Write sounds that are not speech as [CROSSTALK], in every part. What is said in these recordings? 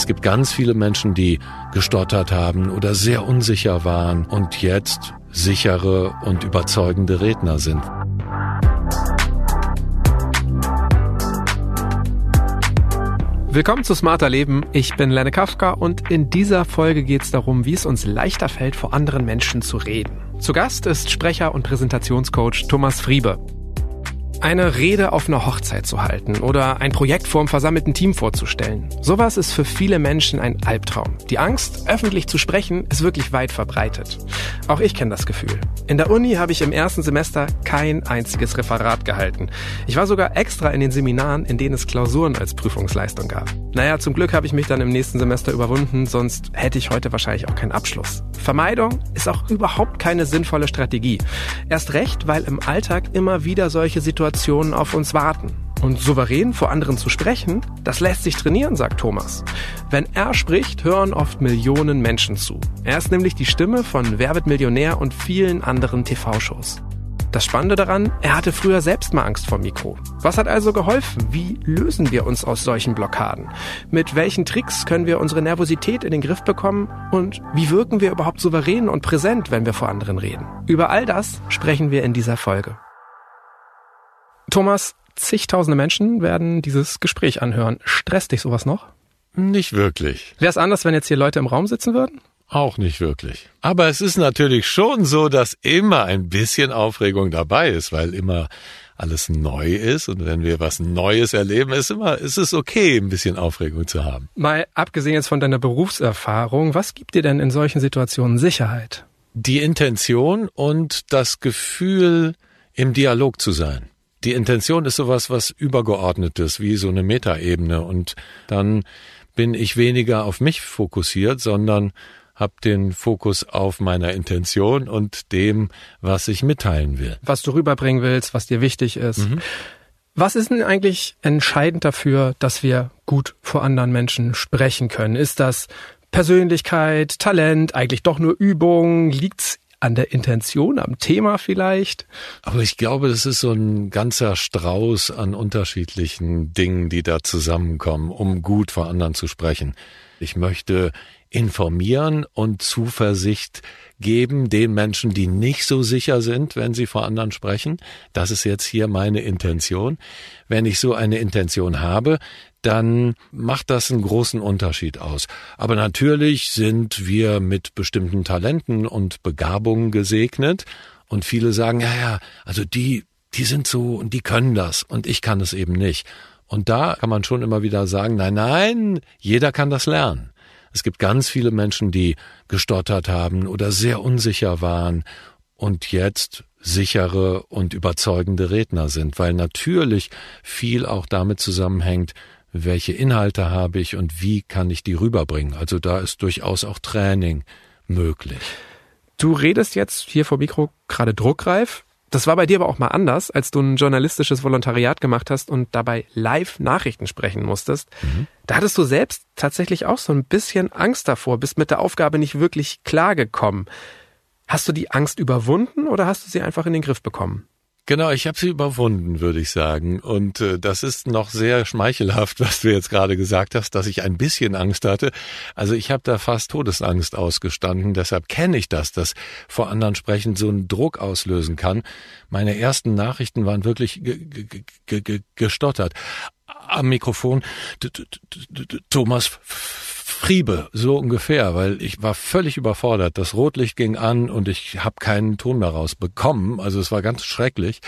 Es gibt ganz viele Menschen, die gestottert haben oder sehr unsicher waren und jetzt sichere und überzeugende Redner sind. Willkommen zu Smarter Leben. Ich bin Lenne Kafka und in dieser Folge geht es darum, wie es uns leichter fällt, vor anderen Menschen zu reden. Zu Gast ist Sprecher und Präsentationscoach Thomas Friebe eine Rede auf einer Hochzeit zu halten oder ein Projekt vor einem versammelten Team vorzustellen. Sowas ist für viele Menschen ein Albtraum. Die Angst, öffentlich zu sprechen, ist wirklich weit verbreitet. Auch ich kenne das Gefühl. In der Uni habe ich im ersten Semester kein einziges Referat gehalten. Ich war sogar extra in den Seminaren, in denen es Klausuren als Prüfungsleistung gab. Naja, zum Glück habe ich mich dann im nächsten Semester überwunden, sonst hätte ich heute wahrscheinlich auch keinen Abschluss. Vermeidung ist auch überhaupt keine sinnvolle Strategie. Erst recht, weil im Alltag immer wieder solche Situationen Situationen auf uns warten. Und souverän vor anderen zu sprechen, das lässt sich trainieren, sagt Thomas. Wenn er spricht, hören oft Millionen Menschen zu. Er ist nämlich die Stimme von Wer wird Millionär und vielen anderen TV-Shows. Das Spannende daran, er hatte früher selbst mal Angst vor Mikro. Was hat also geholfen? Wie lösen wir uns aus solchen Blockaden? Mit welchen Tricks können wir unsere Nervosität in den Griff bekommen? Und wie wirken wir überhaupt souverän und präsent, wenn wir vor anderen reden? Über all das sprechen wir in dieser Folge. Thomas, zigtausende Menschen werden dieses Gespräch anhören. Stresst dich sowas noch? Nicht wirklich. Wäre es anders, wenn jetzt hier Leute im Raum sitzen würden? Auch nicht wirklich. Aber es ist natürlich schon so, dass immer ein bisschen Aufregung dabei ist, weil immer alles neu ist und wenn wir was Neues erleben, ist immer, ist es okay, ein bisschen Aufregung zu haben. Mal abgesehen jetzt von deiner Berufserfahrung, was gibt dir denn in solchen Situationen Sicherheit? Die Intention und das Gefühl, im Dialog zu sein die Intention ist sowas, was übergeordnetes, wie so eine Metaebene. Und dann bin ich weniger auf mich fokussiert, sondern habe den Fokus auf meiner Intention und dem, was ich mitteilen will. Was du rüberbringen willst, was dir wichtig ist. Mhm. Was ist denn eigentlich entscheidend dafür, dass wir gut vor anderen Menschen sprechen können? Ist das Persönlichkeit, Talent, eigentlich doch nur Übung? Liegt's an der Intention, am Thema vielleicht? Aber ich glaube, das ist so ein ganzer Strauß an unterschiedlichen Dingen, die da zusammenkommen, um gut vor anderen zu sprechen. Ich möchte informieren und Zuversicht geben den Menschen, die nicht so sicher sind, wenn sie vor anderen sprechen. Das ist jetzt hier meine Intention. Wenn ich so eine Intention habe, dann macht das einen großen Unterschied aus. Aber natürlich sind wir mit bestimmten Talenten und Begabungen gesegnet und viele sagen, ja, ja, also die, die sind so und die können das und ich kann es eben nicht. Und da kann man schon immer wieder sagen, nein, nein, jeder kann das lernen. Es gibt ganz viele Menschen, die gestottert haben oder sehr unsicher waren und jetzt sichere und überzeugende Redner sind, weil natürlich viel auch damit zusammenhängt, welche Inhalte habe ich und wie kann ich die rüberbringen. Also da ist durchaus auch Training möglich. Du redest jetzt hier vor Mikro gerade druckreif. Das war bei dir aber auch mal anders, als du ein journalistisches Volontariat gemacht hast und dabei live Nachrichten sprechen musstest. Mhm. Da hattest du selbst tatsächlich auch so ein bisschen Angst davor, bist mit der Aufgabe nicht wirklich klargekommen. Hast du die Angst überwunden oder hast du sie einfach in den Griff bekommen? Genau, ich habe sie überwunden, würde ich sagen. Und äh, das ist noch sehr schmeichelhaft, [LAUGHS] was du jetzt gerade gesagt hast, dass ich ein bisschen Angst hatte. Also ich habe da fast Todesangst ausgestanden. Deshalb kenne ich das, dass vor anderen sprechen so einen Druck auslösen kann. Meine ersten Nachrichten waren wirklich gestottert. Am Mikrofon Thomas Friebe, so ungefähr, weil ich war völlig überfordert. Das Rotlicht ging an und ich habe keinen Ton mehr rausbekommen. Also es war ganz schrecklich.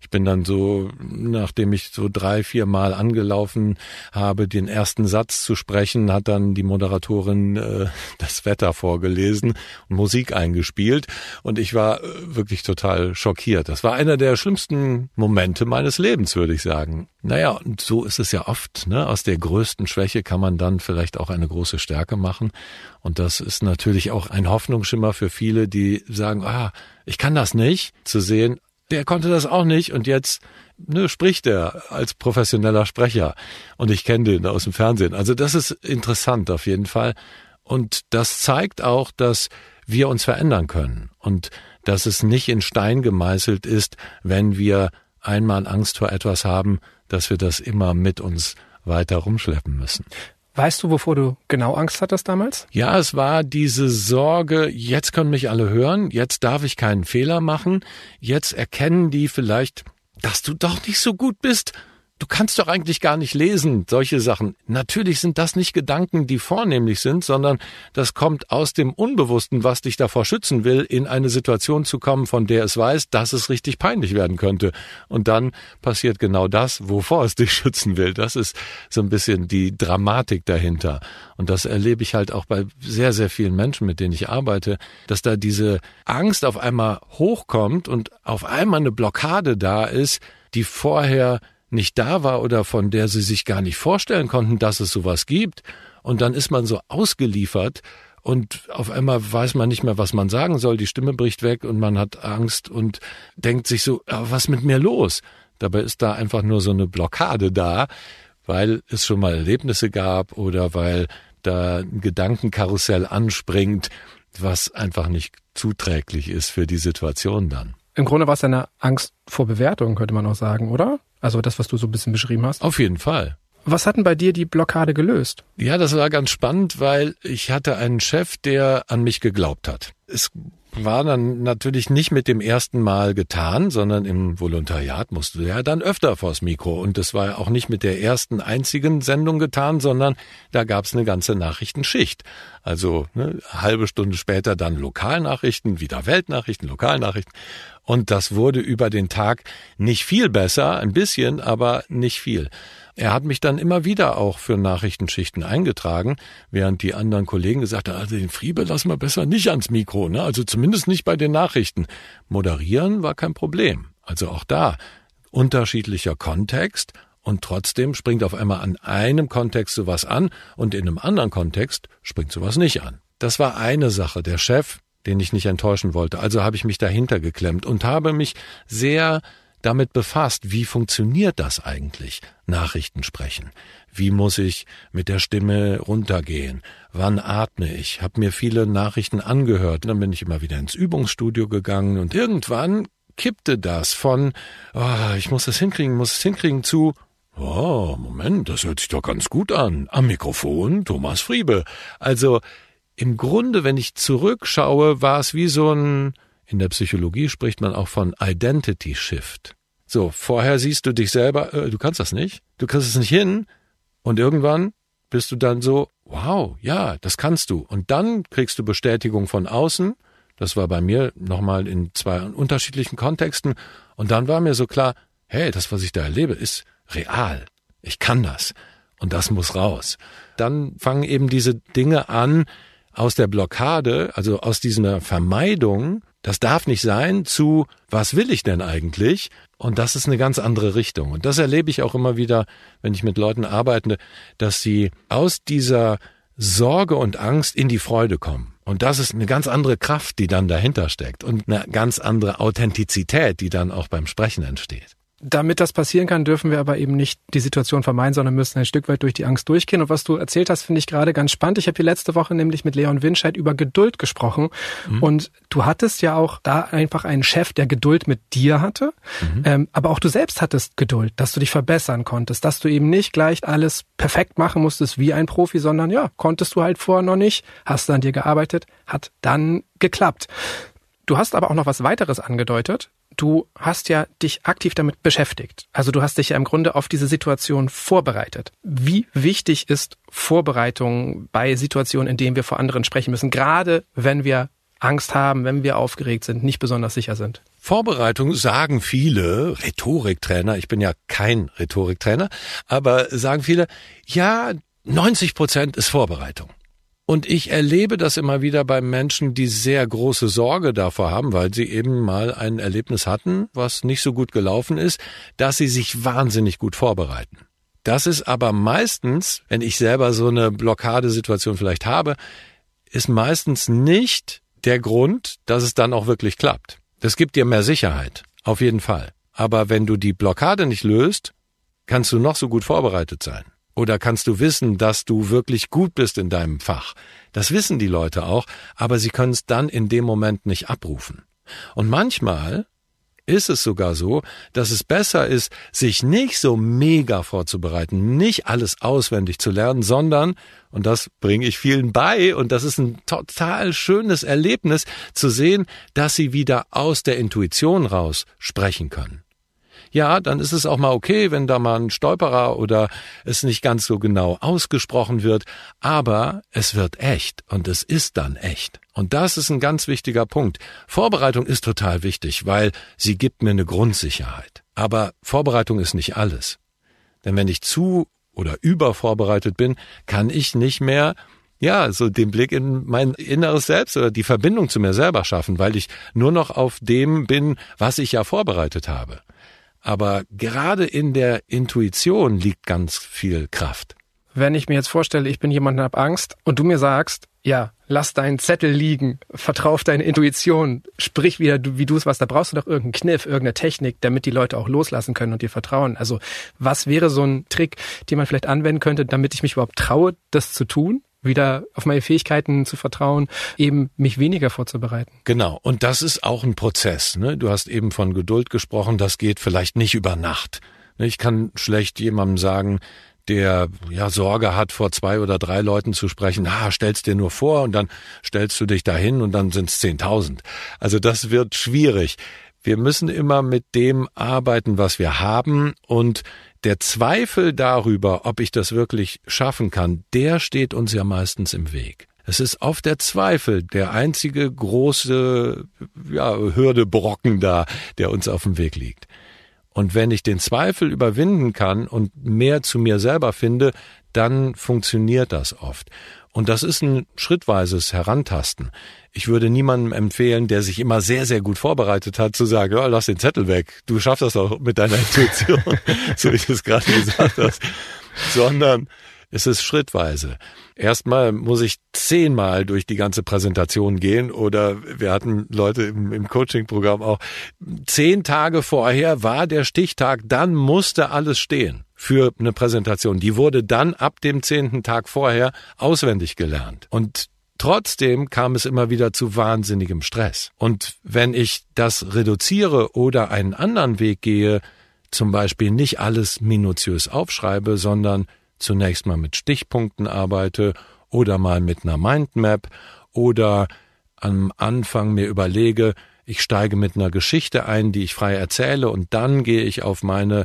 Ich bin dann so, nachdem ich so drei, vier Mal angelaufen habe, den ersten Satz zu sprechen, hat dann die Moderatorin äh, das Wetter vorgelesen und Musik eingespielt und ich war äh, wirklich total schockiert. Das war einer der schlimmsten Momente meines Lebens, würde ich sagen. Naja, und so ist es ja oft. Ne? Aus der größten Schwäche kann man dann vielleicht auch eine große Stärke machen. Und das ist natürlich auch ein Hoffnungsschimmer für viele, die sagen, ah, ich kann das nicht, zu sehen, der konnte das auch nicht und jetzt ne, spricht er als professioneller Sprecher und ich kenne den aus dem Fernsehen. Also das ist interessant auf jeden Fall und das zeigt auch, dass wir uns verändern können und dass es nicht in Stein gemeißelt ist, wenn wir einmal Angst vor etwas haben, dass wir das immer mit uns weiter rumschleppen müssen. Weißt du, wovor du genau Angst hattest damals? Ja, es war diese Sorge, jetzt können mich alle hören, jetzt darf ich keinen Fehler machen, jetzt erkennen die vielleicht, dass du doch nicht so gut bist du kannst doch eigentlich gar nicht lesen, solche Sachen. Natürlich sind das nicht Gedanken, die vornehmlich sind, sondern das kommt aus dem Unbewussten, was dich davor schützen will, in eine Situation zu kommen, von der es weiß, dass es richtig peinlich werden könnte. Und dann passiert genau das, wovor es dich [LAUGHS] schützen will. Das ist so ein bisschen die Dramatik dahinter. Und das erlebe ich halt auch bei sehr, sehr vielen Menschen, mit denen ich arbeite, dass da diese Angst auf einmal hochkommt und auf einmal eine Blockade da ist, die vorher nicht da war oder von der sie sich gar nicht vorstellen konnten, dass es sowas gibt. Und dann ist man so ausgeliefert und auf einmal weiß man nicht mehr, was man sagen soll. Die Stimme bricht weg und man hat Angst und denkt sich so, was mit mir los? Dabei ist da einfach nur so eine Blockade da, weil es schon mal Erlebnisse gab oder weil da ein Gedankenkarussell anspringt, was einfach nicht zuträglich ist für die Situation dann. Im Grunde war es eine Angst vor Bewertung, könnte man auch sagen, oder? Also das, was du so ein bisschen beschrieben hast. Auf jeden Fall. Was hat denn bei dir die Blockade gelöst? Ja, das war ganz spannend, weil ich hatte einen Chef, der an mich geglaubt hat. Es war dann natürlich nicht mit dem ersten Mal getan, sondern im Volontariat musste er dann öfter vors Mikro. Und das war auch nicht mit der ersten einzigen Sendung getan, sondern da gab es eine ganze Nachrichtenschicht. Also ne, halbe Stunde später dann Lokalnachrichten, wieder Weltnachrichten, Lokalnachrichten. Und das wurde über den Tag nicht viel besser, ein bisschen, aber nicht viel. Er hat mich dann immer wieder auch für Nachrichtenschichten eingetragen, während die anderen Kollegen gesagt haben, also den Friebe lassen wir besser nicht ans Mikro, ne? also zumindest nicht bei den Nachrichten. Moderieren war kein Problem. Also auch da unterschiedlicher Kontext und trotzdem springt auf einmal an einem Kontext sowas an und in einem anderen Kontext springt sowas nicht an. Das war eine Sache. Der Chef den ich nicht enttäuschen wollte. Also habe ich mich dahinter geklemmt und habe mich sehr damit befasst, wie funktioniert das eigentlich, Nachrichten sprechen? Wie muss ich mit der Stimme runtergehen? Wann atme ich? Hab mir viele Nachrichten angehört. Dann bin ich immer wieder ins Übungsstudio gegangen und irgendwann kippte das von, oh, ich muss das hinkriegen, muss es hinkriegen zu, oh, Moment, das hört sich doch ganz gut an. Am Mikrofon Thomas Friebe. Also im Grunde, wenn ich zurückschaue, war es wie so ein, in der Psychologie spricht man auch von Identity Shift. So, vorher siehst du dich selber, äh, du kannst das nicht, du kriegst es nicht hin und irgendwann bist du dann so, wow, ja, das kannst du. Und dann kriegst du Bestätigung von außen. Das war bei mir nochmal in zwei unterschiedlichen Kontexten. Und dann war mir so klar, hey, das, was ich da erlebe, ist real. Ich kann das. Und das muss raus. Dann fangen eben diese Dinge an, aus der Blockade, also aus dieser Vermeidung, das darf nicht sein, zu was will ich denn eigentlich? Und das ist eine ganz andere Richtung. Und das erlebe ich auch immer wieder, wenn ich mit Leuten arbeite, dass sie aus dieser Sorge und Angst in die Freude kommen. Und das ist eine ganz andere Kraft, die dann dahinter steckt und eine ganz andere Authentizität, die dann auch beim Sprechen entsteht. Damit das passieren kann, dürfen wir aber eben nicht die Situation vermeiden, sondern müssen ein Stück weit durch die Angst durchgehen. Und was du erzählt hast, finde ich gerade ganz spannend. Ich habe hier letzte Woche nämlich mit Leon Winscheid über Geduld gesprochen. Mhm. Und du hattest ja auch da einfach einen Chef, der Geduld mit dir hatte. Mhm. Ähm, aber auch du selbst hattest Geduld, dass du dich verbessern konntest, dass du eben nicht gleich alles perfekt machen musstest wie ein Profi, sondern ja, konntest du halt vorher noch nicht, hast an dir gearbeitet, hat dann geklappt. Du hast aber auch noch was weiteres angedeutet. Du hast ja dich aktiv damit beschäftigt. Also du hast dich ja im Grunde auf diese Situation vorbereitet. Wie wichtig ist Vorbereitung bei Situationen, in denen wir vor anderen sprechen müssen, gerade wenn wir Angst haben, wenn wir aufgeregt sind, nicht besonders sicher sind? Vorbereitung sagen viele Rhetoriktrainer, ich bin ja kein Rhetoriktrainer, aber sagen viele, ja, 90 Prozent ist Vorbereitung. Und ich erlebe das immer wieder bei Menschen, die sehr große Sorge davor haben, weil sie eben mal ein Erlebnis hatten, was nicht so gut gelaufen ist, dass sie sich wahnsinnig gut vorbereiten. Das ist aber meistens, wenn ich selber so eine Blockadesituation vielleicht habe, ist meistens nicht der Grund, dass es dann auch wirklich klappt. Das gibt dir mehr Sicherheit, auf jeden Fall. Aber wenn du die Blockade nicht löst, kannst du noch so gut vorbereitet sein. Oder kannst du wissen, dass du wirklich gut bist in deinem Fach? Das wissen die Leute auch, aber sie können es dann in dem Moment nicht abrufen. Und manchmal ist es sogar so, dass es besser ist, sich nicht so mega vorzubereiten, nicht alles auswendig zu lernen, sondern, und das bringe ich vielen bei, und das ist ein total schönes Erlebnis, zu sehen, dass sie wieder aus der Intuition raus sprechen können ja, dann ist es auch mal okay, wenn da mal ein Stolperer oder es nicht ganz so genau ausgesprochen wird, aber es wird echt und es ist dann echt. Und das ist ein ganz wichtiger Punkt. Vorbereitung ist total wichtig, weil sie gibt mir eine Grundsicherheit. Aber Vorbereitung ist nicht alles. Denn wenn ich zu oder übervorbereitet bin, kann ich nicht mehr ja, so den Blick in mein inneres Selbst oder die Verbindung zu mir selber schaffen, weil ich nur noch auf dem bin, was ich ja vorbereitet habe. Aber gerade in der Intuition liegt ganz viel Kraft. Wenn ich mir jetzt vorstelle, ich bin jemand und hab Angst und du mir sagst, ja, lass deinen Zettel liegen, vertrau auf deine Intuition, sprich wieder, wie du es was, da brauchst du doch irgendeinen Kniff, irgendeine Technik, damit die Leute auch loslassen können und dir vertrauen. Also was wäre so ein Trick, den man vielleicht anwenden könnte, damit ich mich überhaupt traue, das zu tun? Wieder auf meine Fähigkeiten zu vertrauen, eben mich weniger vorzubereiten. Genau. Und das ist auch ein Prozess. Ne? Du hast eben von Geduld gesprochen. Das geht vielleicht nicht über Nacht. Ne, ich kann schlecht jemandem sagen, der ja Sorge hat, vor zwei oder drei Leuten zu sprechen, ah, stellst dir nur vor und dann stellst du dich dahin und dann sind es zehntausend. Also das wird schwierig. Wir müssen immer mit dem arbeiten, was wir haben und der Zweifel darüber, ob ich das wirklich schaffen kann, der steht uns ja meistens im Weg. Es ist oft der Zweifel, der einzige große ja, Hürdebrocken da, der uns auf dem Weg liegt. Und wenn ich den Zweifel überwinden kann und mehr zu mir selber finde, dann funktioniert das oft. Und das ist ein schrittweises Herantasten. Ich würde niemandem empfehlen, der sich immer sehr, sehr gut vorbereitet hat, zu sagen, ja, lass den Zettel weg. Du schaffst das auch mit deiner Intuition, [LAUGHS] so wie du es gerade gesagt hast. Sondern es ist schrittweise. Erstmal muss ich zehnmal durch die ganze Präsentation gehen oder wir hatten Leute im, im Coaching-Programm auch. Zehn Tage vorher war der Stichtag, dann musste alles stehen für eine Präsentation. Die wurde dann ab dem zehnten Tag vorher auswendig gelernt. Und Trotzdem kam es immer wieder zu wahnsinnigem Stress. Und wenn ich das reduziere oder einen anderen Weg gehe, zum Beispiel nicht alles minutiös aufschreibe, sondern zunächst mal mit Stichpunkten arbeite oder mal mit einer Mindmap oder am Anfang mir überlege, ich steige mit einer Geschichte ein, die ich frei erzähle und dann gehe ich auf meine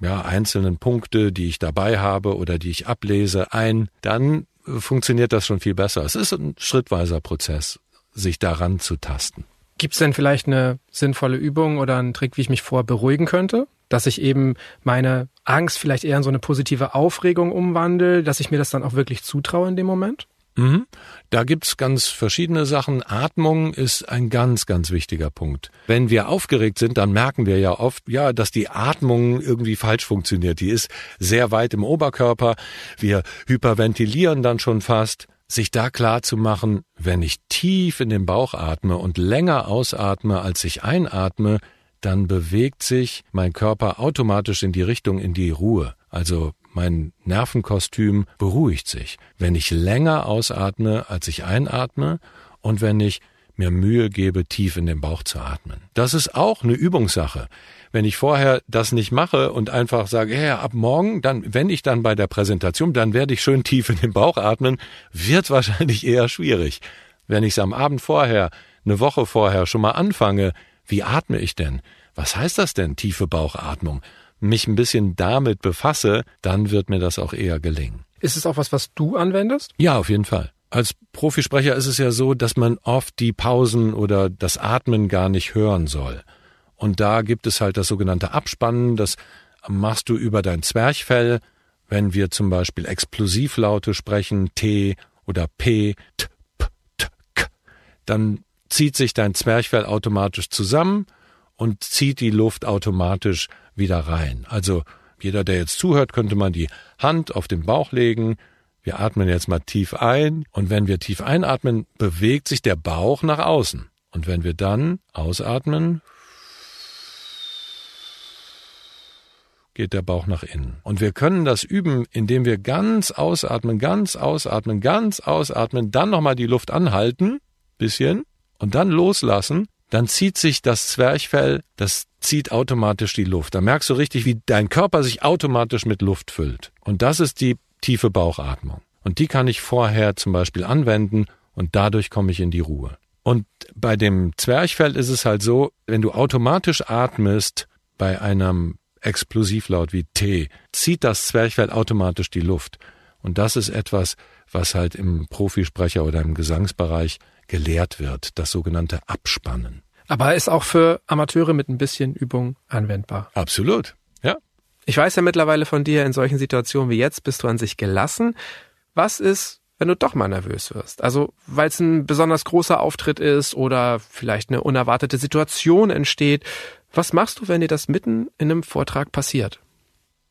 ja, einzelnen Punkte, die ich dabei habe oder die ich ablese, ein, dann funktioniert das schon viel besser. Es ist ein schrittweiser Prozess, sich daran zu tasten. Gibt es denn vielleicht eine sinnvolle Übung oder einen Trick, wie ich mich vor beruhigen könnte? Dass ich eben meine Angst vielleicht eher in so eine positive Aufregung umwandle, dass ich mir das dann auch wirklich zutraue in dem Moment? Mhm. Da gibt's ganz verschiedene Sachen. Atmung ist ein ganz, ganz wichtiger Punkt. Wenn wir aufgeregt sind, dann merken wir ja oft, ja, dass die Atmung irgendwie falsch funktioniert. Die ist sehr weit im Oberkörper. Wir hyperventilieren dann schon fast. Sich da klar zu machen, wenn ich tief in den Bauch atme und länger ausatme, als ich einatme, dann bewegt sich mein Körper automatisch in die Richtung in die Ruhe. Also mein Nervenkostüm beruhigt sich, wenn ich länger ausatme, als ich einatme und wenn ich mir Mühe gebe, tief in den Bauch zu atmen. Das ist auch eine Übungssache. Wenn ich vorher das nicht mache und einfach sage, ja, ab morgen, dann, wenn ich dann bei der Präsentation, dann werde ich schön tief in den Bauch atmen, wird wahrscheinlich eher schwierig. Wenn ich es am Abend vorher, eine Woche vorher schon mal anfange, wie atme ich denn? Was heißt das denn, tiefe Bauchatmung? Mich ein bisschen damit befasse, dann wird mir das auch eher gelingen. Ist es auch was, was du anwendest? Ja, auf jeden Fall. Als Profisprecher ist es ja so, dass man oft die Pausen oder das Atmen gar nicht hören soll. Und da gibt es halt das sogenannte Abspannen, das machst du über dein Zwerchfell, wenn wir zum Beispiel Explosivlaute sprechen, T oder P, T, P, T, K, dann zieht sich dein Zwerchfell automatisch zusammen und zieht die Luft automatisch wieder rein. Also jeder, der jetzt zuhört, könnte man die Hand auf den Bauch legen. Wir atmen jetzt mal tief ein und wenn wir tief einatmen, bewegt sich der Bauch nach außen. Und wenn wir dann ausatmen, geht der Bauch nach innen. Und wir können das üben, indem wir ganz ausatmen, ganz ausatmen, ganz ausatmen, dann nochmal die Luft anhalten, bisschen, und dann loslassen dann zieht sich das Zwerchfell, das zieht automatisch die Luft. Da merkst du richtig, wie dein Körper sich automatisch mit Luft füllt. Und das ist die tiefe Bauchatmung. Und die kann ich vorher zum Beispiel anwenden und dadurch komme ich in die Ruhe. Und bei dem Zwerchfell ist es halt so, wenn du automatisch atmest bei einem Explosivlaut wie T, zieht das Zwerchfell automatisch die Luft. Und das ist etwas, was halt im Profisprecher oder im Gesangsbereich gelehrt wird, das sogenannte Abspannen. Aber ist auch für Amateure mit ein bisschen Übung anwendbar. Absolut, ja. Ich weiß ja mittlerweile von dir, in solchen Situationen wie jetzt bist du an sich gelassen. Was ist, wenn du doch mal nervös wirst? Also, weil es ein besonders großer Auftritt ist oder vielleicht eine unerwartete Situation entsteht. Was machst du, wenn dir das mitten in einem Vortrag passiert?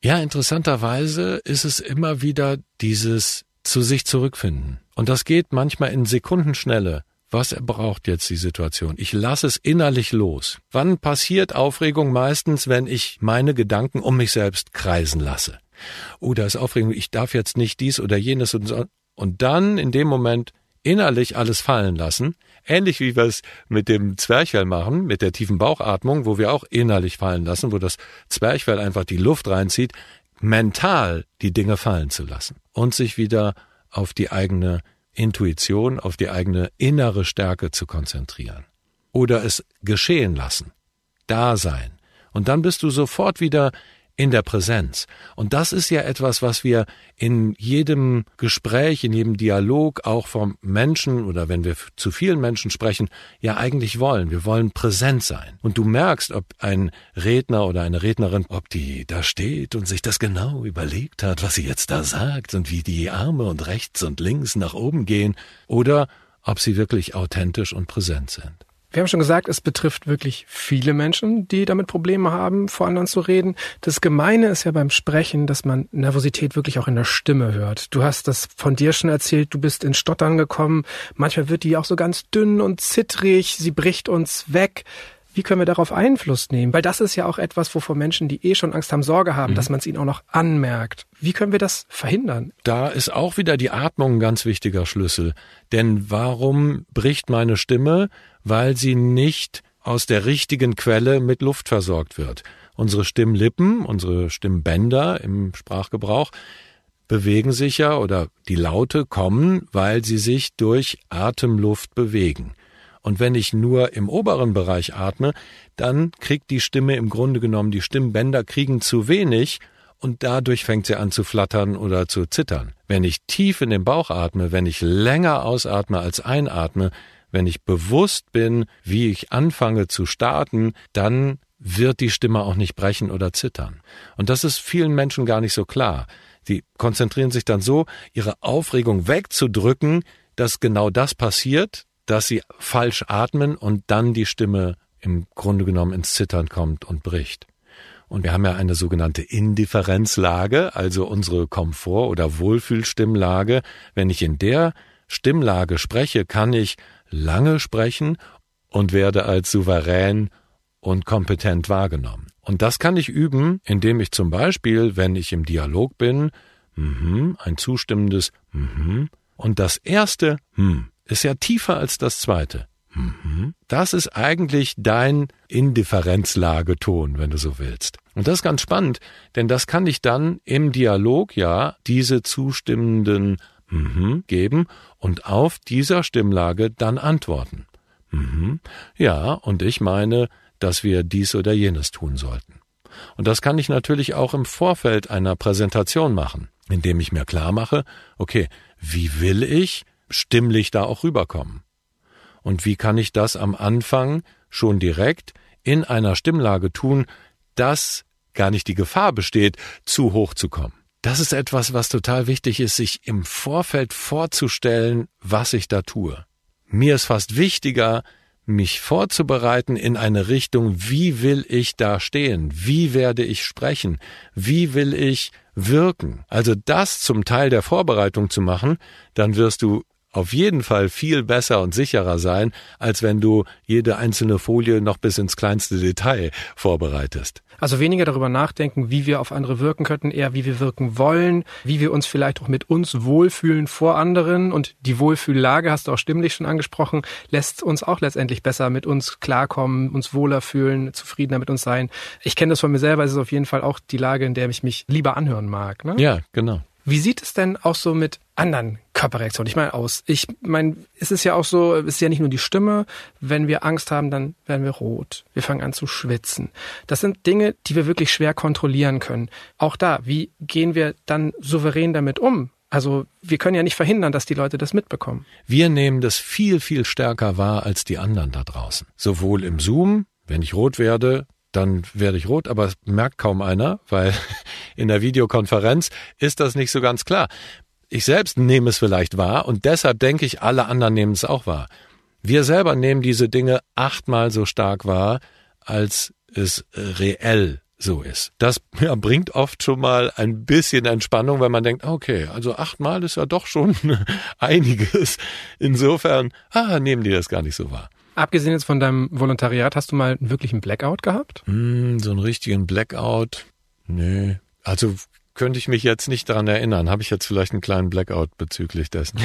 Ja, interessanterweise ist es immer wieder dieses zu sich zurückfinden. Und das geht manchmal in Sekundenschnelle. Was braucht jetzt die Situation? Ich lasse es innerlich los. Wann passiert Aufregung? Meistens, wenn ich meine Gedanken um mich selbst kreisen lasse. Oder ist Aufregung, ich darf jetzt nicht dies oder jenes und so. Und dann in dem Moment innerlich alles fallen lassen, ähnlich wie wir es mit dem Zwerchfell machen, mit der tiefen Bauchatmung, wo wir auch innerlich fallen lassen, wo das Zwerchfell einfach die Luft reinzieht, mental die Dinge fallen zu lassen und sich wieder auf die eigene Intuition, auf die eigene innere Stärke zu konzentrieren. Oder es geschehen lassen, da sein. Und dann bist du sofort wieder in der Präsenz. Und das ist ja etwas, was wir in jedem Gespräch, in jedem Dialog auch vom Menschen oder wenn wir zu vielen Menschen sprechen, ja eigentlich wollen. Wir wollen präsent sein. Und du merkst, ob ein Redner oder eine Rednerin, ob die da steht und sich das genau überlegt hat, was sie jetzt da sagt und wie die Arme und rechts und links nach oben gehen oder ob sie wirklich authentisch und präsent sind. Wir haben schon gesagt, es betrifft wirklich viele Menschen, die damit Probleme haben, vor anderen zu reden. Das Gemeine ist ja beim Sprechen, dass man Nervosität wirklich auch in der Stimme hört. Du hast das von dir schon erzählt, du bist in Stottern gekommen. Manchmal wird die auch so ganz dünn und zittrig, sie bricht uns weg. Wie können wir darauf Einfluss nehmen? Weil das ist ja auch etwas, wovor Menschen, die eh schon Angst haben, Sorge haben, mhm. dass man es ihnen auch noch anmerkt. Wie können wir das verhindern? Da ist auch wieder die Atmung ein ganz wichtiger Schlüssel. Denn warum bricht meine Stimme? weil sie nicht aus der richtigen Quelle mit Luft versorgt wird. Unsere Stimmlippen, unsere Stimmbänder im Sprachgebrauch bewegen sich ja oder die Laute kommen, weil sie sich durch Atemluft bewegen. Und wenn ich nur im oberen Bereich atme, dann kriegt die Stimme im Grunde genommen, die Stimmbänder kriegen zu wenig und dadurch fängt sie an zu flattern oder zu zittern. Wenn ich tief in den Bauch atme, wenn ich länger ausatme als einatme, wenn ich bewusst bin, wie ich anfange zu starten, dann wird die Stimme auch nicht brechen oder zittern. Und das ist vielen Menschen gar nicht so klar. Sie konzentrieren sich dann so, ihre Aufregung wegzudrücken, dass genau das passiert, dass sie falsch atmen und dann die Stimme im Grunde genommen ins Zittern kommt und bricht. Und wir haben ja eine sogenannte Indifferenzlage, also unsere Komfort- oder Wohlfühlstimmlage. Wenn ich in der Stimmlage spreche, kann ich lange sprechen und werde als souverän und kompetent wahrgenommen. Und das kann ich üben, indem ich zum Beispiel, wenn ich im Dialog bin, mhm, ein zustimmendes mhm, und das erste hm ist ja tiefer als das zweite. Mhm. Das ist eigentlich dein Indifferenzlageton, wenn du so willst. Und das ist ganz spannend, denn das kann ich dann im Dialog ja diese zustimmenden mhm, geben und auf dieser Stimmlage dann antworten. Mhm, ja, und ich meine, dass wir dies oder jenes tun sollten. Und das kann ich natürlich auch im Vorfeld einer Präsentation machen, indem ich mir klar mache, okay, wie will ich stimmlich da auch rüberkommen? Und wie kann ich das am Anfang schon direkt in einer Stimmlage tun, dass gar nicht die Gefahr besteht, zu hoch zu kommen? Das ist etwas, was total wichtig ist, sich im Vorfeld vorzustellen, was ich da tue. Mir ist fast wichtiger, mich vorzubereiten in eine Richtung, wie will ich da stehen? Wie werde ich sprechen? Wie will ich wirken? Also das zum Teil der Vorbereitung zu machen, dann wirst du auf jeden Fall viel besser und sicherer sein, als wenn du jede einzelne Folie noch bis ins kleinste Detail vorbereitest. Also weniger darüber nachdenken, wie wir auf andere wirken könnten, eher wie wir wirken wollen, wie wir uns vielleicht auch mit uns wohlfühlen vor anderen. Und die Wohlfühllage, hast du auch stimmlich schon angesprochen, lässt uns auch letztendlich besser mit uns klarkommen, uns wohler fühlen, zufriedener mit uns sein. Ich kenne das von mir selber, es ist auf jeden Fall auch die Lage, in der ich mich lieber anhören mag. Ne? Ja, genau. Wie sieht es denn auch so mit anderen Körperreaktionen? Ich meine aus. Ich meine, es ist ja auch so, es ist ja nicht nur die Stimme. Wenn wir Angst haben, dann werden wir rot. Wir fangen an zu schwitzen. Das sind Dinge, die wir wirklich schwer kontrollieren können. Auch da, wie gehen wir dann souverän damit um? Also wir können ja nicht verhindern, dass die Leute das mitbekommen. Wir nehmen das viel, viel stärker wahr als die anderen da draußen. Sowohl im Zoom, wenn ich rot werde, dann werde ich rot, aber es merkt kaum einer, weil [LAUGHS] in der Videokonferenz ist das nicht so ganz klar. Ich selbst nehme es vielleicht wahr und deshalb denke ich, alle anderen nehmen es auch wahr. Wir selber nehmen diese Dinge achtmal so stark wahr, als es reell so ist. Das [LAUGHS] ja, bringt oft schon mal ein bisschen Entspannung, weil man denkt, okay, also achtmal ist ja doch schon [LAUGHS] einiges. Insofern, ah, nehmen die das gar nicht so wahr. Abgesehen jetzt von deinem Volontariat, hast du mal einen wirklichen Blackout gehabt? Mm, so einen richtigen Blackout? Nee. Also könnte ich mich jetzt nicht daran erinnern. Habe ich jetzt vielleicht einen kleinen Blackout bezüglich dessen?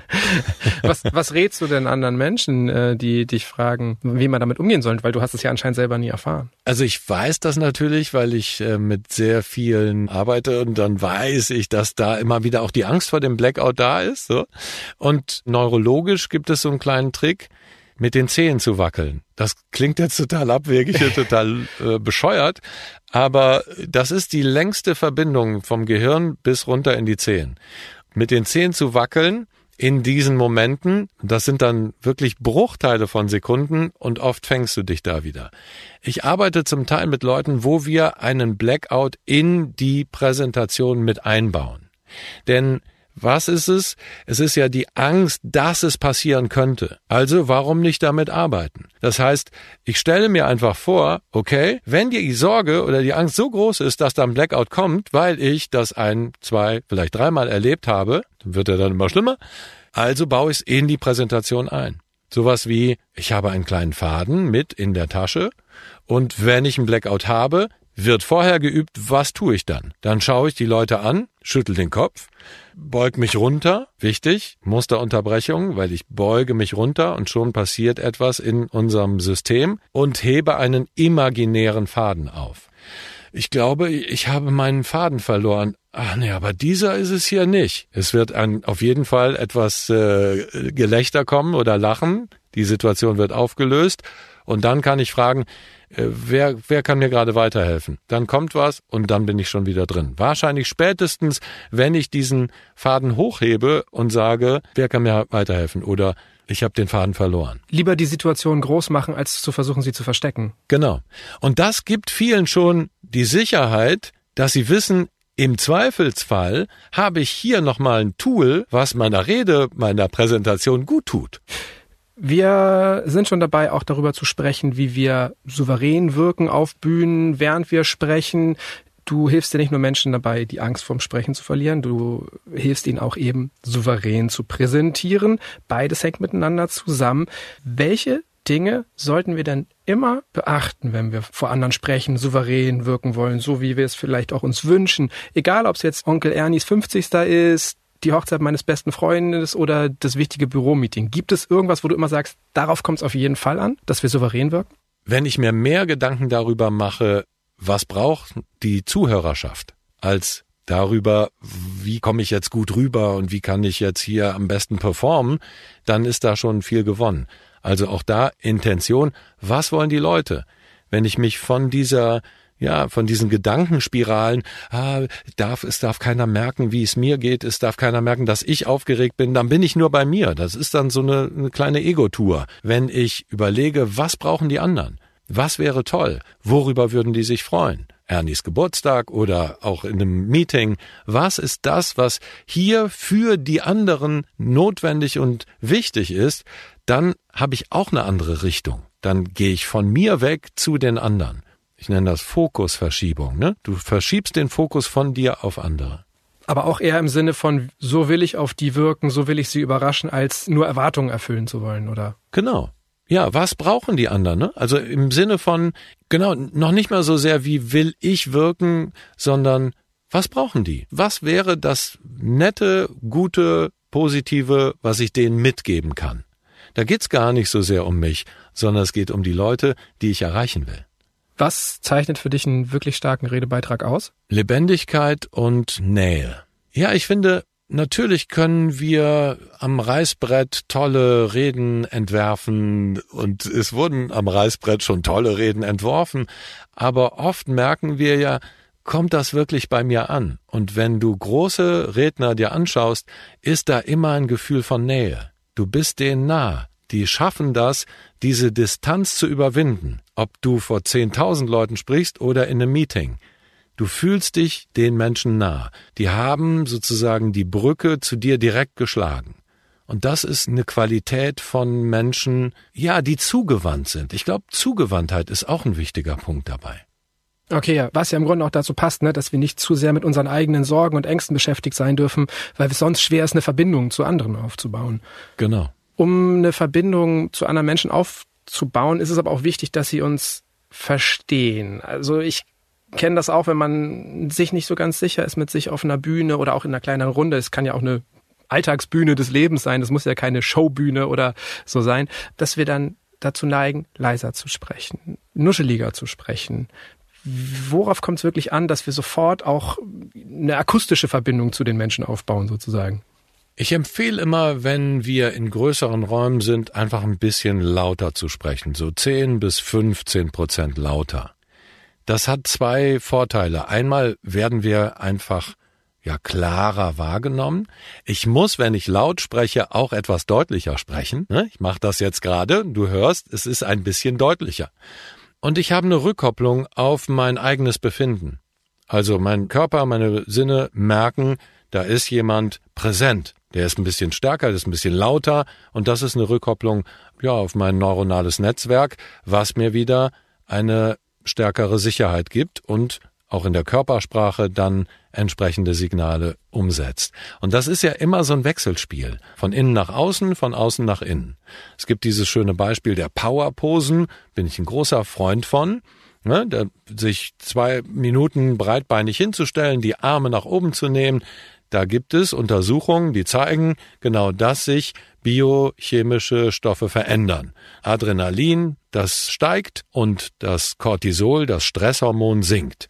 [LAUGHS] was, was rätst du denn anderen Menschen, äh, die dich fragen, wie man damit umgehen soll? Weil du hast es ja anscheinend selber nie erfahren. Also ich weiß das natürlich, weil ich äh, mit sehr vielen arbeite und dann weiß ich, dass da immer wieder auch die Angst vor dem Blackout da ist. So. Und neurologisch gibt es so einen kleinen Trick mit den Zehen zu wackeln. Das klingt jetzt total abwegig und [LAUGHS] total äh, bescheuert, aber das ist die längste Verbindung vom Gehirn bis runter in die Zehen. Mit den Zehen zu wackeln in diesen Momenten, das sind dann wirklich Bruchteile von Sekunden und oft fängst du dich da wieder. Ich arbeite zum Teil mit Leuten, wo wir einen Blackout in die Präsentation mit einbauen. Denn was ist es? Es ist ja die Angst, dass es passieren könnte. Also warum nicht damit arbeiten? Das heißt, ich stelle mir einfach vor, okay, wenn die Sorge oder die Angst so groß ist, dass da ein Blackout kommt, weil ich das ein, zwei, vielleicht dreimal erlebt habe, dann wird er dann immer schlimmer, also baue ich es in die Präsentation ein. Sowas wie, ich habe einen kleinen Faden mit in der Tasche und wenn ich einen Blackout habe, wird vorher geübt, was tue ich dann? Dann schaue ich die Leute an, schüttel den Kopf, beug mich runter, wichtig, Musterunterbrechung, weil ich beuge mich runter und schon passiert etwas in unserem System und hebe einen imaginären Faden auf. Ich glaube, ich habe meinen Faden verloren. Ach nee, aber dieser ist es hier nicht. Es wird ein, auf jeden Fall etwas äh, Gelächter kommen oder Lachen. Die Situation wird aufgelöst. Und dann kann ich fragen, äh, wer, wer kann mir gerade weiterhelfen? Dann kommt was und dann bin ich schon wieder drin. Wahrscheinlich spätestens, wenn ich diesen Faden hochhebe und sage, wer kann mir weiterhelfen? Oder ich habe den Faden verloren. Lieber die Situation groß machen, als zu versuchen, sie zu verstecken. Genau. Und das gibt vielen schon die Sicherheit, dass sie wissen, im Zweifelsfall habe ich hier nochmal ein Tool, was meiner Rede, meiner Präsentation gut tut. Wir sind schon dabei, auch darüber zu sprechen, wie wir souverän wirken auf Bühnen, während wir sprechen. Du hilfst ja nicht nur Menschen dabei, die Angst vorm Sprechen zu verlieren, du hilfst ihnen auch eben souverän zu präsentieren. Beides hängt miteinander zusammen. Welche Dinge sollten wir denn immer beachten, wenn wir vor anderen sprechen, souverän wirken wollen, so wie wir es vielleicht auch uns wünschen. Egal, ob es jetzt Onkel Ernies 50. ist, die Hochzeit meines besten Freundes oder das wichtige Büromeeting. Gibt es irgendwas, wo du immer sagst, darauf kommt es auf jeden Fall an, dass wir souverän wirken? Wenn ich mir mehr Gedanken darüber mache, was braucht die Zuhörerschaft, als darüber, wie komme ich jetzt gut rüber und wie kann ich jetzt hier am besten performen, dann ist da schon viel gewonnen. Also auch da Intention, was wollen die Leute? Wenn ich mich von dieser ja, von diesen Gedankenspiralen, ah, darf, es darf keiner merken, wie es mir geht, es darf keiner merken, dass ich aufgeregt bin, dann bin ich nur bei mir. Das ist dann so eine, eine kleine Ego-Tour. Wenn ich überlege, was brauchen die anderen? Was wäre toll? Worüber würden die sich freuen? Ernies Geburtstag oder auch in einem Meeting. Was ist das, was hier für die anderen notwendig und wichtig ist? Dann habe ich auch eine andere Richtung. Dann gehe ich von mir weg zu den anderen. Ich nenne das Fokusverschiebung. Ne? Du verschiebst den Fokus von dir auf andere. Aber auch eher im Sinne von, so will ich auf die wirken, so will ich sie überraschen, als nur Erwartungen erfüllen zu wollen, oder? Genau. Ja, was brauchen die anderen? Ne? Also im Sinne von, genau, noch nicht mal so sehr, wie will ich wirken, sondern was brauchen die? Was wäre das nette, gute, positive, was ich denen mitgeben kann? Da geht's gar nicht so sehr um mich, sondern es geht um die Leute, die ich erreichen will. Was zeichnet für dich einen wirklich starken Redebeitrag aus? Lebendigkeit und Nähe. Ja, ich finde, natürlich können wir am Reißbrett tolle Reden entwerfen und es wurden am Reißbrett schon tolle Reden entworfen, aber oft merken wir ja, kommt das wirklich bei mir an? Und wenn du große Redner dir anschaust, ist da immer ein Gefühl von Nähe. Du bist denen nah. Die schaffen das, diese Distanz zu überwinden ob du vor 10.000 Leuten sprichst oder in einem Meeting. Du fühlst dich den Menschen nah. Die haben sozusagen die Brücke zu dir direkt geschlagen. Und das ist eine Qualität von Menschen, ja, die zugewandt sind. Ich glaube, Zugewandtheit ist auch ein wichtiger Punkt dabei. Okay, ja, was ja im Grunde auch dazu passt, ne, dass wir nicht zu sehr mit unseren eigenen Sorgen und Ängsten beschäftigt sein dürfen, weil es sonst schwer ist, eine Verbindung zu anderen aufzubauen. Genau. Um eine Verbindung zu anderen Menschen aufzubauen, zu bauen, ist es aber auch wichtig, dass sie uns verstehen. Also ich kenne das auch, wenn man sich nicht so ganz sicher ist mit sich auf einer Bühne oder auch in einer kleineren Runde. Es kann ja auch eine Alltagsbühne des Lebens sein. Das muss ja keine Showbühne oder so sein, dass wir dann dazu neigen, leiser zu sprechen, nuscheliger zu sprechen. Worauf kommt es wirklich an, dass wir sofort auch eine akustische Verbindung zu den Menschen aufbauen, sozusagen? Ich empfehle immer, wenn wir in größeren Räumen sind, einfach ein bisschen lauter zu sprechen, so 10 bis 15 Prozent lauter. Das hat zwei Vorteile. Einmal werden wir einfach ja klarer wahrgenommen. Ich muss, wenn ich laut spreche, auch etwas deutlicher sprechen. Ne? Ich mache das jetzt gerade. Du hörst, es ist ein bisschen deutlicher. Und ich habe eine Rückkopplung auf mein eigenes Befinden. Also mein Körper, meine Sinne merken, da ist jemand präsent. Der ist ein bisschen stärker, der ist ein bisschen lauter und das ist eine Rückkopplung ja auf mein neuronales Netzwerk, was mir wieder eine stärkere Sicherheit gibt und auch in der Körpersprache dann entsprechende Signale umsetzt. Und das ist ja immer so ein Wechselspiel. Von innen nach außen, von außen nach innen. Es gibt dieses schöne Beispiel der Powerposen, bin ich ein großer Freund von. Ne, sich zwei Minuten breitbeinig hinzustellen, die Arme nach oben zu nehmen, da gibt es Untersuchungen, die zeigen genau, dass sich biochemische Stoffe verändern. Adrenalin, das steigt und das Cortisol, das Stresshormon, sinkt.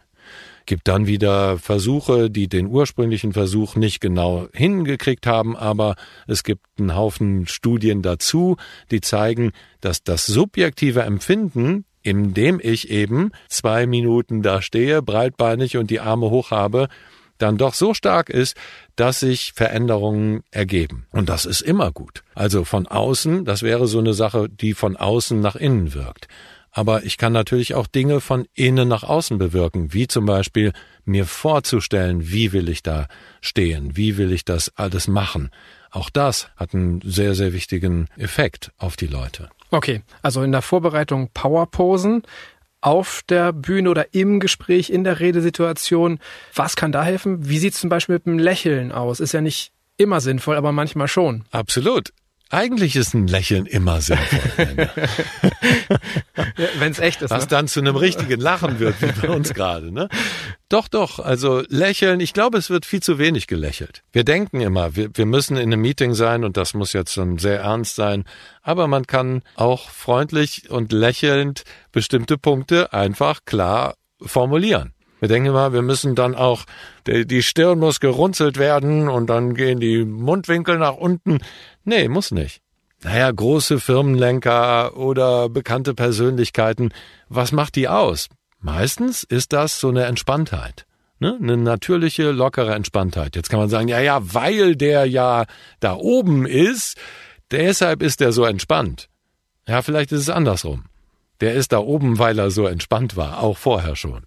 Gibt dann wieder Versuche, die den ursprünglichen Versuch nicht genau hingekriegt haben, aber es gibt einen Haufen Studien dazu, die zeigen, dass das subjektive Empfinden indem ich eben zwei Minuten da stehe, breitbeinig und die Arme hoch habe, dann doch so stark ist, dass sich Veränderungen ergeben. Und das ist immer gut. Also von außen, das wäre so eine Sache, die von außen nach innen wirkt. Aber ich kann natürlich auch Dinge von innen nach außen bewirken, wie zum Beispiel mir vorzustellen, wie will ich da stehen, wie will ich das alles machen. Auch das hat einen sehr, sehr wichtigen Effekt auf die Leute. Okay, also in der Vorbereitung Powerposen, auf der Bühne oder im Gespräch, in der Redesituation. Was kann da helfen? Wie sieht es zum Beispiel mit dem Lächeln aus? Ist ja nicht immer sinnvoll, aber manchmal schon. Absolut. Eigentlich ist ein Lächeln immer sinnvoll. [LAUGHS] Wenn es echt ist. Was ne? dann zu einem richtigen Lachen wird, wie bei uns gerade. Ne? Doch, doch. Also lächeln, ich glaube, es wird viel zu wenig gelächelt. Wir denken immer, wir, wir müssen in einem Meeting sein und das muss jetzt schon sehr ernst sein. Aber man kann auch freundlich und lächelnd bestimmte Punkte einfach klar formulieren. Wir denken immer, wir müssen dann auch, die Stirn muss gerunzelt werden und dann gehen die Mundwinkel nach unten. Nee, muss nicht. Naja, große Firmenlenker oder bekannte Persönlichkeiten, was macht die aus? Meistens ist das so eine Entspanntheit. Ne? Eine natürliche, lockere Entspanntheit. Jetzt kann man sagen, ja, ja, weil der ja da oben ist, deshalb ist er so entspannt. Ja, vielleicht ist es andersrum. Der ist da oben, weil er so entspannt war, auch vorher schon.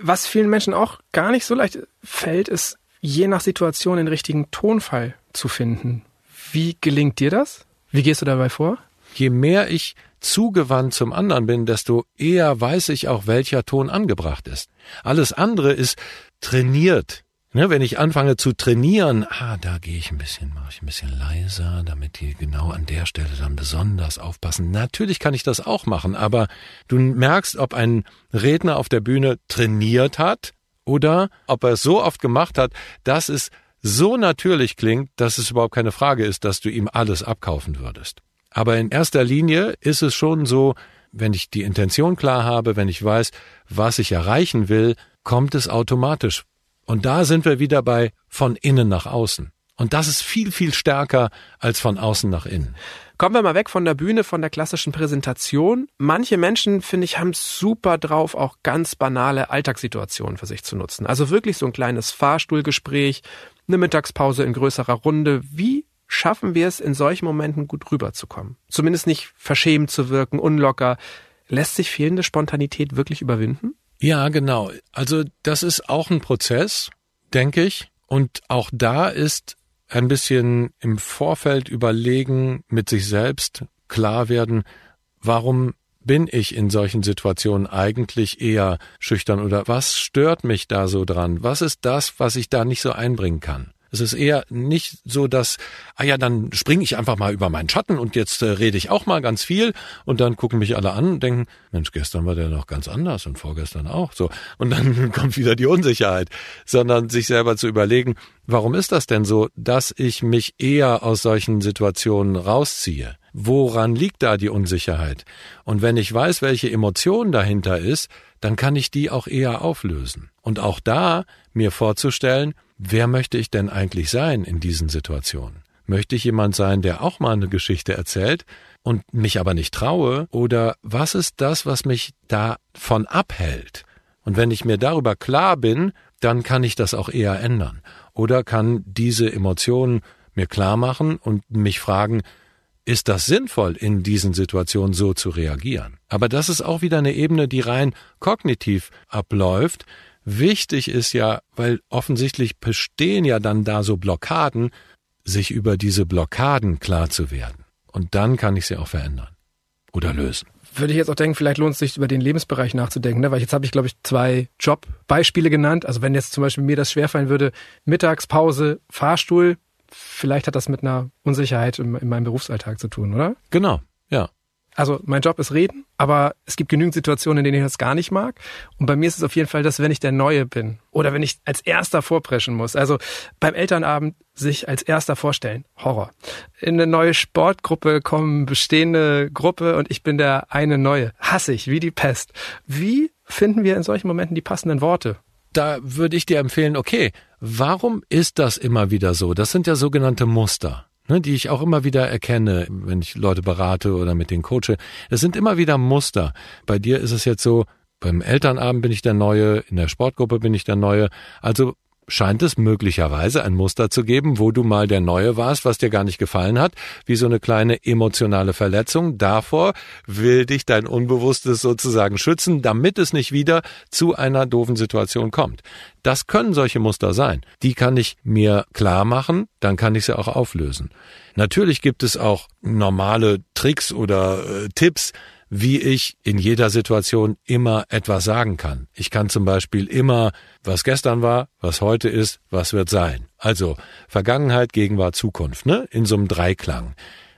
Was vielen Menschen auch gar nicht so leicht fällt, ist je nach Situation den richtigen Tonfall zu finden. Wie gelingt dir das? Wie gehst du dabei vor? Je mehr ich zugewandt zum anderen bin, desto eher weiß ich auch, welcher Ton angebracht ist. Alles andere ist trainiert. Ne, wenn ich anfange zu trainieren, ah, da gehe ich ein bisschen, mache ich ein bisschen leiser, damit die genau an der Stelle dann besonders aufpassen. Natürlich kann ich das auch machen, aber du merkst, ob ein Redner auf der Bühne trainiert hat oder ob er es so oft gemacht hat, dass es so natürlich klingt, dass es überhaupt keine Frage ist, dass du ihm alles abkaufen würdest. Aber in erster Linie ist es schon so, wenn ich die Intention klar habe, wenn ich weiß, was ich erreichen will, kommt es automatisch und da sind wir wieder bei von innen nach außen. Und das ist viel, viel stärker als von außen nach innen. Kommen wir mal weg von der Bühne, von der klassischen Präsentation. Manche Menschen, finde ich, haben super drauf, auch ganz banale Alltagssituationen für sich zu nutzen. Also wirklich so ein kleines Fahrstuhlgespräch, eine Mittagspause in größerer Runde. Wie schaffen wir es, in solchen Momenten gut rüberzukommen? Zumindest nicht verschämt zu wirken, unlocker. Lässt sich fehlende Spontanität wirklich überwinden? Ja, genau. Also das ist auch ein Prozess, denke ich. Und auch da ist ein bisschen im Vorfeld überlegen, mit sich selbst klar werden, warum bin ich in solchen Situationen eigentlich eher schüchtern oder was stört mich da so dran? Was ist das, was ich da nicht so einbringen kann? Es ist eher nicht so, dass, ah ja, dann springe ich einfach mal über meinen Schatten und jetzt äh, rede ich auch mal ganz viel und dann gucken mich alle an und denken, Mensch, gestern war der noch ganz anders und vorgestern auch so. Und dann [LAUGHS] kommt wieder die Unsicherheit, sondern sich selber zu überlegen, warum ist das denn so, dass ich mich eher aus solchen Situationen rausziehe? Woran liegt da die Unsicherheit? Und wenn ich weiß, welche Emotion dahinter ist, dann kann ich die auch eher auflösen. Und auch da mir vorzustellen, wer möchte ich denn eigentlich sein in diesen Situationen? Möchte ich jemand sein, der auch mal eine Geschichte erzählt und mich aber nicht traue? Oder was ist das, was mich davon abhält? Und wenn ich mir darüber klar bin, dann kann ich das auch eher ändern. Oder kann diese Emotionen mir klar machen und mich fragen, ist das sinnvoll, in diesen Situationen so zu reagieren? Aber das ist auch wieder eine Ebene, die rein kognitiv abläuft, Wichtig ist ja, weil offensichtlich bestehen ja dann da so Blockaden, sich über diese Blockaden klar zu werden. Und dann kann ich sie auch verändern oder lösen. Würde ich jetzt auch denken, vielleicht lohnt es sich über den Lebensbereich nachzudenken, ne? weil jetzt habe ich, glaube ich, zwei Jobbeispiele genannt. Also wenn jetzt zum Beispiel mir das schwerfallen würde, Mittagspause, Fahrstuhl, vielleicht hat das mit einer Unsicherheit in, in meinem Berufsalltag zu tun, oder? Genau. Also mein Job ist reden, aber es gibt genügend Situationen, in denen ich das gar nicht mag. Und bei mir ist es auf jeden Fall, dass wenn ich der Neue bin oder wenn ich als Erster vorpreschen muss, also beim Elternabend sich als Erster vorstellen, Horror. In eine neue Sportgruppe kommen bestehende Gruppe und ich bin der eine Neue. Hasse ich, wie die Pest. Wie finden wir in solchen Momenten die passenden Worte? Da würde ich dir empfehlen, okay, warum ist das immer wieder so? Das sind ja sogenannte Muster ne, die ich auch immer wieder erkenne, wenn ich Leute berate oder mit denen coache. Es sind immer wieder Muster. Bei dir ist es jetzt so, beim Elternabend bin ich der Neue, in der Sportgruppe bin ich der Neue. Also scheint es möglicherweise ein Muster zu geben, wo du mal der Neue warst, was dir gar nicht gefallen hat, wie so eine kleine emotionale Verletzung. Davor will dich dein Unbewusstes sozusagen schützen, damit es nicht wieder zu einer doofen Situation kommt. Das können solche Muster sein. Die kann ich mir klar machen, dann kann ich sie auch auflösen. Natürlich gibt es auch normale Tricks oder äh, Tipps, wie ich in jeder Situation immer etwas sagen kann. Ich kann zum Beispiel immer, was gestern war, was heute ist, was wird sein. Also Vergangenheit, Gegenwart, Zukunft, ne? In so einem Dreiklang.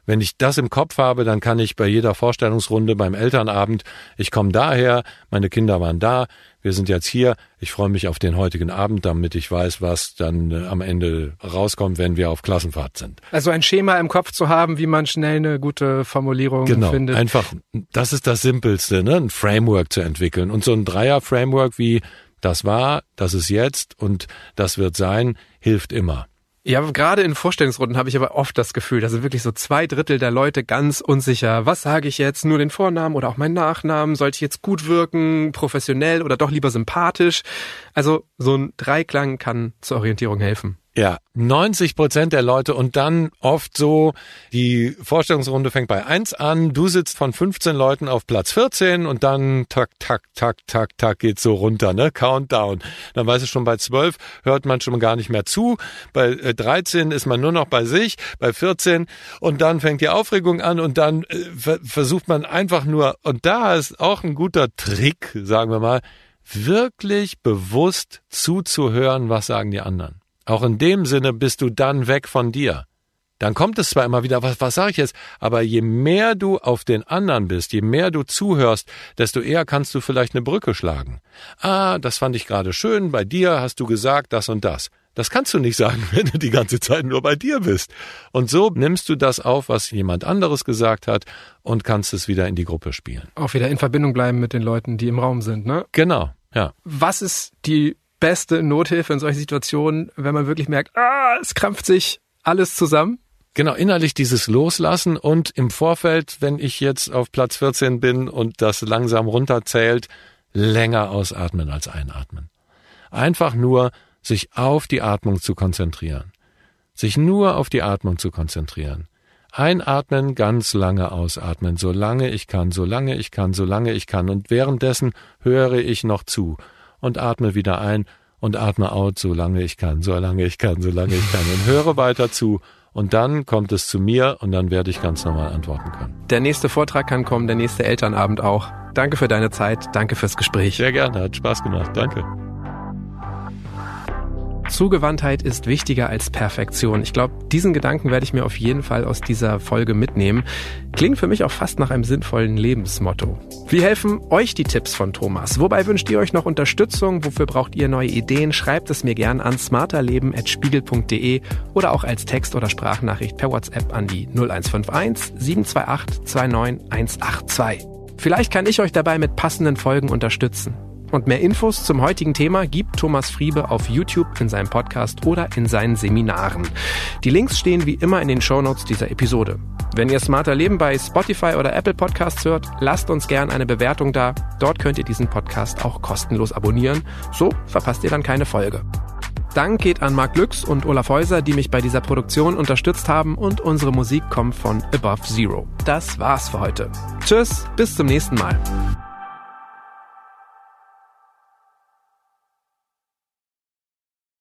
Wenn ich das im Kopf habe, dann kann ich bei jeder Vorstellungsrunde beim Elternabend, ich komme daher, meine Kinder waren da, wir sind jetzt hier, ich freue mich auf den heutigen Abend, damit ich weiß, was dann äh, am Ende rauskommt, wenn wir auf Klassenfahrt sind. Also ein Schema im Kopf zu haben, wie man schnell eine gute Formulierung genau, findet. Einfach, das ist das Simpelste, ne? ein Framework zu entwickeln. Und so ein Dreier-Framework wie das war, das ist jetzt und das wird sein, hilft immer. Ja, gerade in Vorstellungsrunden habe ich aber oft das Gefühl, da sind wirklich so zwei Drittel der Leute ganz unsicher. Was sage ich jetzt? Nur den Vornamen oder auch meinen Nachnamen? Sollte ich jetzt gut wirken, professionell oder doch lieber sympathisch? Also so ein Dreiklang kann zur Orientierung helfen. Ja, 90 Prozent der Leute und dann oft so, die Vorstellungsrunde fängt bei eins an, du sitzt von 15 Leuten auf Platz 14 und dann tak, tak, tak, tak, tak geht's so runter, ne? Countdown. Dann weiß ich schon, bei 12 hört man schon gar nicht mehr zu, bei 13 äh, ist man nur noch bei sich, bei 14 und dann fängt die Aufregung an und dann äh, versucht man einfach nur, und da ist auch ein guter Trick, sagen wir mal, wirklich bewusst zuzuhören, was sagen die anderen. Auch in dem Sinne bist du dann weg von dir. Dann kommt es zwar immer wieder, was, was sage ich jetzt, aber je mehr du auf den anderen bist, je mehr du zuhörst, desto eher kannst du vielleicht eine Brücke schlagen. Ah, das fand ich gerade schön, bei dir hast du gesagt das und das. Das kannst du nicht sagen, [LAUGHS] wenn du die ganze Zeit nur bei dir bist. Und so nimmst du das auf, was jemand anderes gesagt hat und kannst es wieder in die Gruppe spielen. Auch wieder in Verbindung bleiben mit den Leuten, die im Raum sind, ne? Genau, ja. Was ist die beste Nothilfe in solchen Situationen, wenn man wirklich merkt, ah, es krampft sich alles zusammen? Genau, innerlich dieses Loslassen und im Vorfeld, wenn ich jetzt auf Platz 14 bin und das langsam runterzählt, länger ausatmen als einatmen. Einfach nur sich auf die Atmung zu konzentrieren. Sich nur auf die Atmung zu konzentrieren. Einatmen, ganz lange ausatmen, solange ich kann, solange ich kann, solange ich kann. Und währenddessen höre ich noch zu und atme wieder ein und atme out, solange ich kann, solange ich kann, solange ich kann. Und höre weiter zu und dann kommt es zu mir und dann werde ich ganz normal antworten können. Der nächste Vortrag kann kommen, der nächste Elternabend auch. Danke für deine Zeit, danke fürs Gespräch. Sehr gerne, hat Spaß gemacht, danke. Zugewandtheit ist wichtiger als Perfektion. Ich glaube, diesen Gedanken werde ich mir auf jeden Fall aus dieser Folge mitnehmen. Klingt für mich auch fast nach einem sinnvollen Lebensmotto. Wie helfen euch die Tipps von Thomas? Wobei wünscht ihr euch noch Unterstützung? Wofür braucht ihr neue Ideen? Schreibt es mir gern an smarterleben.spiegel.de oder auch als Text- oder Sprachnachricht per WhatsApp an die 0151 728 29182. Vielleicht kann ich euch dabei mit passenden Folgen unterstützen. Und mehr Infos zum heutigen Thema gibt Thomas Friebe auf YouTube in seinem Podcast oder in seinen Seminaren. Die Links stehen wie immer in den Shownotes dieser Episode. Wenn ihr Smarter Leben bei Spotify oder Apple Podcasts hört, lasst uns gern eine Bewertung da. Dort könnt ihr diesen Podcast auch kostenlos abonnieren. So verpasst ihr dann keine Folge. Dank geht an Marc Lüx und Olaf Häuser, die mich bei dieser Produktion unterstützt haben und unsere Musik kommt von Above Zero. Das war's für heute. Tschüss, bis zum nächsten Mal.